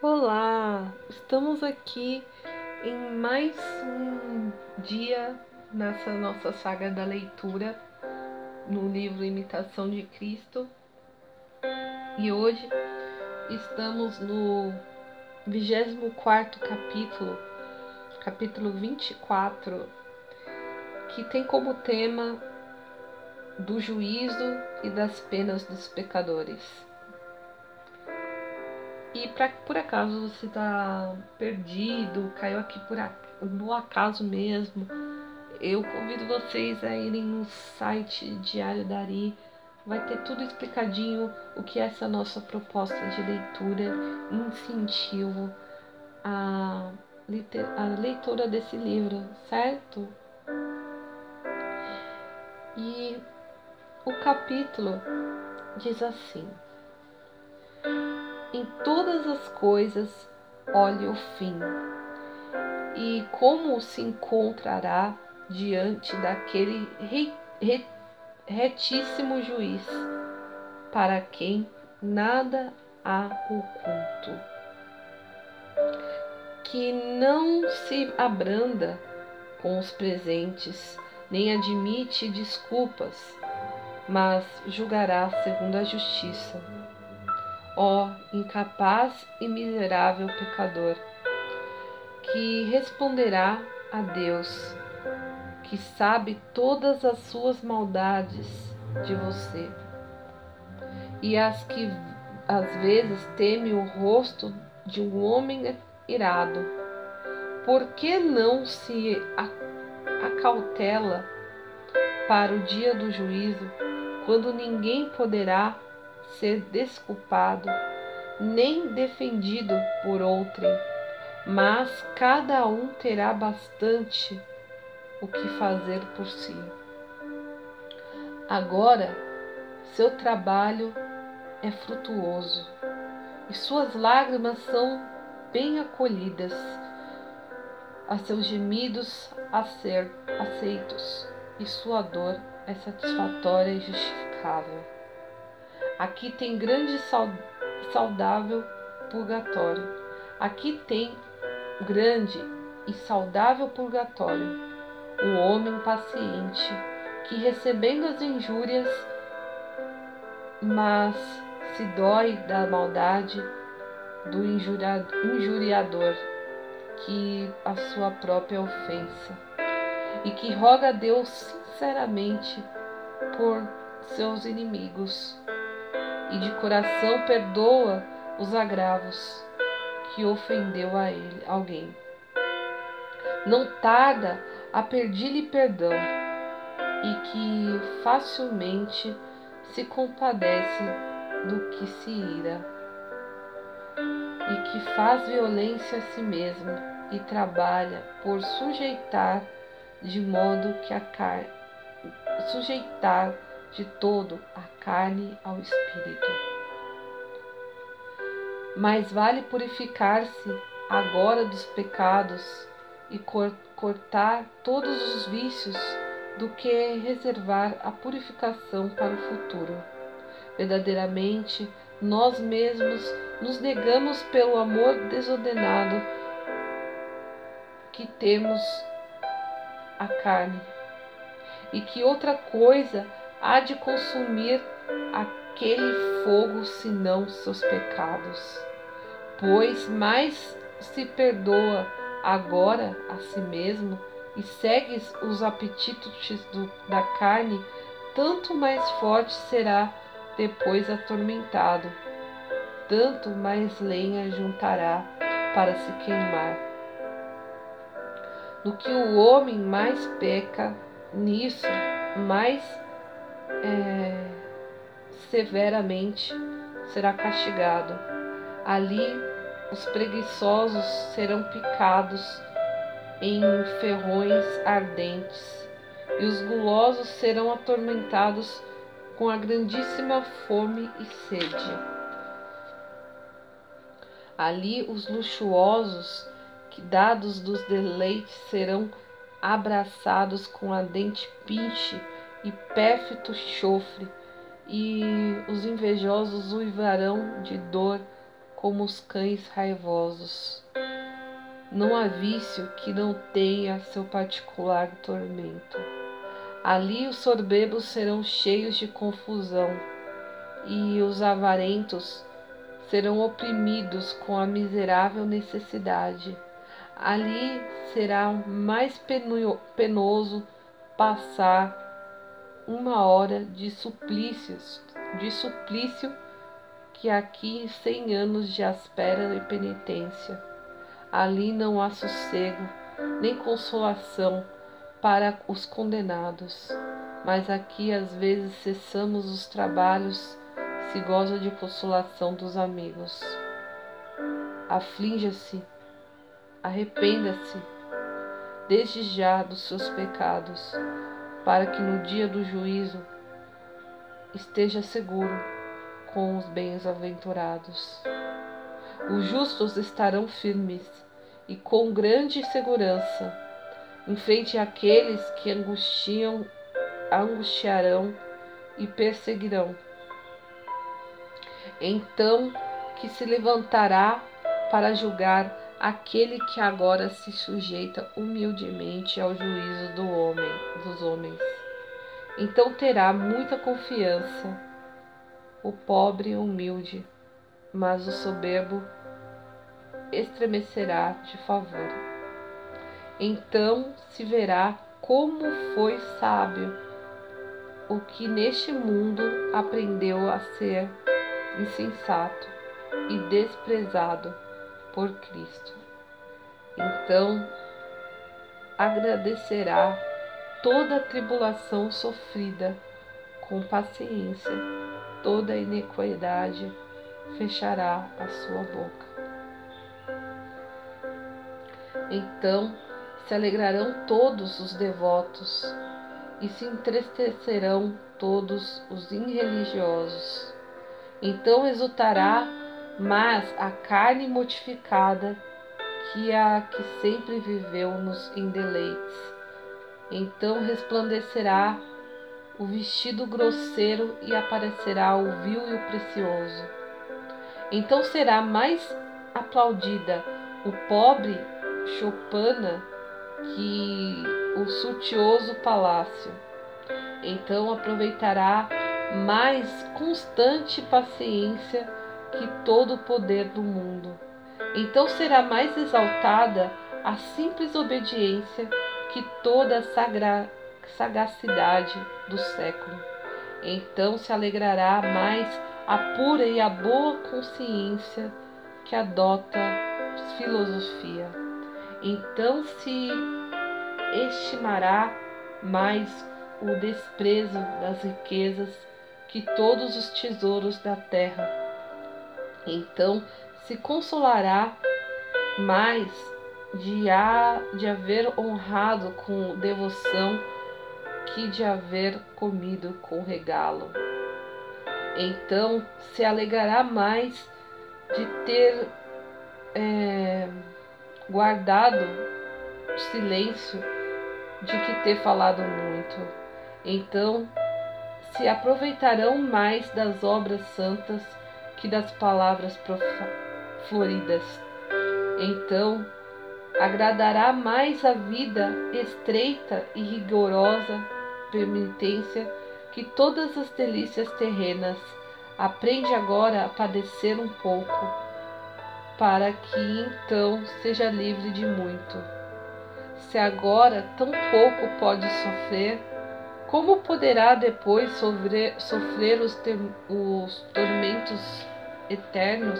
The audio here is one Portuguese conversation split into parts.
Olá, estamos aqui em mais um dia nessa nossa saga da leitura no livro Imitação de Cristo. E hoje estamos no 24 capítulo, capítulo 24, que tem como tema do juízo e das penas dos pecadores. E pra, por acaso você tá perdido, caiu aqui por no acaso mesmo, eu convido vocês a irem no site Diário Dari. Vai ter tudo explicadinho o que é essa nossa proposta de leitura, incentivo a, a leitura desse livro, certo? E o capítulo diz assim. Em todas as coisas, olhe o fim, e como se encontrará diante daquele retíssimo juiz, para quem nada há oculto, que não se abranda com os presentes, nem admite desculpas, mas julgará segundo a justiça ó incapaz e miserável pecador, que responderá a Deus, que sabe todas as suas maldades de você, e as que às vezes teme o rosto de um homem irado. Por que não se acautela para o dia do juízo, quando ninguém poderá ser desculpado, nem defendido por outrem, mas cada um terá bastante o que fazer por si. Agora, seu trabalho é frutuoso e suas lágrimas são bem acolhidas, a seus gemidos a ser aceitos, e sua dor é satisfatória e justificável. Aqui tem grande saudável purgatório. Aqui tem grande e saudável purgatório. O homem paciente que recebendo as injúrias, mas se dói da maldade do injuriador, que a sua própria ofensa, e que roga a Deus sinceramente por seus inimigos e de coração perdoa os agravos que ofendeu a ele alguém. Não tarda a pedir-lhe perdão e que facilmente se compadece do que se ira e que faz violência a si mesmo e trabalha por sujeitar de modo que a carne sujeitar de todo a carne ao espírito. Mais vale purificar-se agora dos pecados e cortar todos os vícios do que reservar a purificação para o futuro. Verdadeiramente, nós mesmos nos negamos pelo amor desordenado que temos à carne, e que outra coisa há de consumir aquele fogo senão seus pecados. Pois mais se perdoa agora a si mesmo e segues os apetites do, da carne, tanto mais forte será depois atormentado, tanto mais lenha juntará para se queimar. No que o homem mais peca, nisso mais é, severamente será castigado. Ali os preguiçosos serão picados em ferrões ardentes, e os gulosos serão atormentados com a grandíssima fome e sede. Ali os luxuosos, que dados dos deleites, serão abraçados com a dente pinche e pérfido chofre, e os invejosos uivarão de dor como os cães raivosos. Não há vício que não tenha seu particular tormento. Ali os soberbos serão cheios de confusão, e os avarentos serão oprimidos com a miserável necessidade. Ali será mais penoso passar uma hora de suplícios, de suplício que aqui cem anos de aspera e penitência. Ali não há sossego, nem consolação para os condenados, mas aqui às vezes cessamos os trabalhos, se goza de consolação dos amigos. Aflinja-se, arrependa-se, desde já dos seus pecados, para que no dia do juízo esteja seguro com os bem-aventurados. Os justos estarão firmes e com grande segurança em frente àqueles que angustiam, angustiarão e perseguirão. Então que se levantará para julgar aquele que agora se sujeita humildemente ao juízo do homem, dos homens. Então terá muita confiança o pobre e humilde, mas o soberbo estremecerá de favor. Então se verá como foi sábio o que neste mundo aprendeu a ser insensato e desprezado por Cristo. Então agradecerá toda a tribulação sofrida com paciência toda iniquidade fechará a sua boca. Então se alegrarão todos os devotos e se entristecerão todos os irreligiosos. Então exultará mas a carne mortificada que a que sempre viveu nos em deleites. Então resplandecerá o vestido grosseiro e aparecerá o vil e o precioso. Então será mais aplaudida o pobre chopana que o sutioso palácio. Então aproveitará mais constante paciência que todo o poder do mundo. Então será mais exaltada a simples obediência que toda a sagrada sagacidade do século. Então se alegrará mais a pura e a boa consciência que adota filosofia. Então se estimará mais o desprezo das riquezas que todos os tesouros da terra. Então se consolará mais de, a, de haver honrado com devoção que de haver comido com regalo. Então se alegrará mais de ter é, guardado silêncio de que ter falado muito. Então se aproveitarão mais das obras santas que das palavras floridas. Então agradará mais a vida estreita e rigorosa penitência que todas as delícias terrenas. Aprende agora a padecer um pouco, para que então seja livre de muito. Se agora tão pouco pode sofrer, como poderá depois sofrer, sofrer os, os tormentos eternos?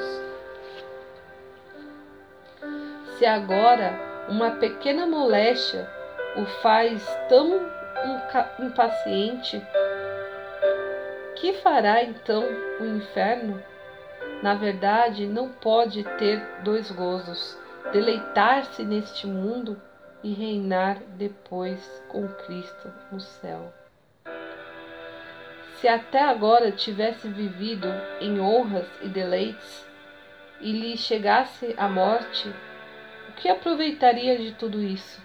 Se agora uma pequena moléstia o faz tão impaciente, que fará então o inferno? Na verdade, não pode ter dois gozos: deleitar-se neste mundo e reinar depois com Cristo no céu. Se até agora tivesse vivido em honras e deleites, e lhe chegasse a morte, o que aproveitaria de tudo isso?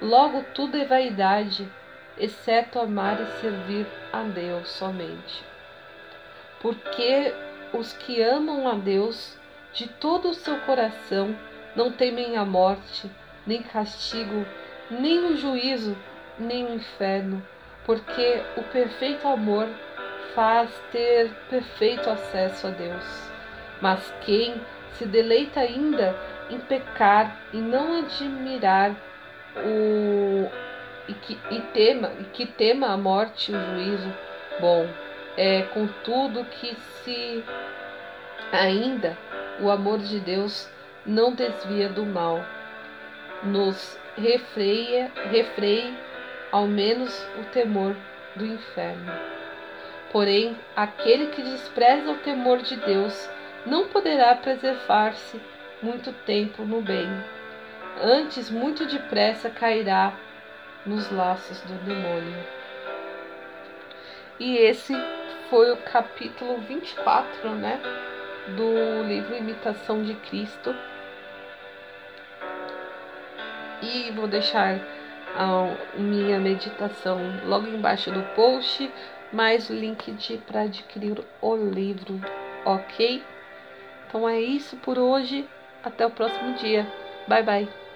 Logo, tudo é vaidade, exceto amar e servir a Deus somente. Porque os que amam a Deus de todo o seu coração, não temem a morte, nem castigo, nem o juízo, nem o inferno, porque o perfeito amor faz ter perfeito acesso a Deus. Mas quem se deleita ainda em pecar e não admirar o e que, e tema, e que tema a morte e o juízo, bom, é contudo que se ainda o amor de Deus não desvia do mal, nos refreia, refreie ao menos o temor do inferno. Porém, aquele que despreza o temor de Deus não poderá preservar-se muito tempo no bem. Antes, muito depressa cairá nos laços do demônio. E esse foi o capítulo 24, né, do livro Imitação de Cristo. E vou deixar a minha meditação logo embaixo do post, mais o link para adquirir o livro, ok? Então é isso por hoje. Até o próximo dia. Bye bye.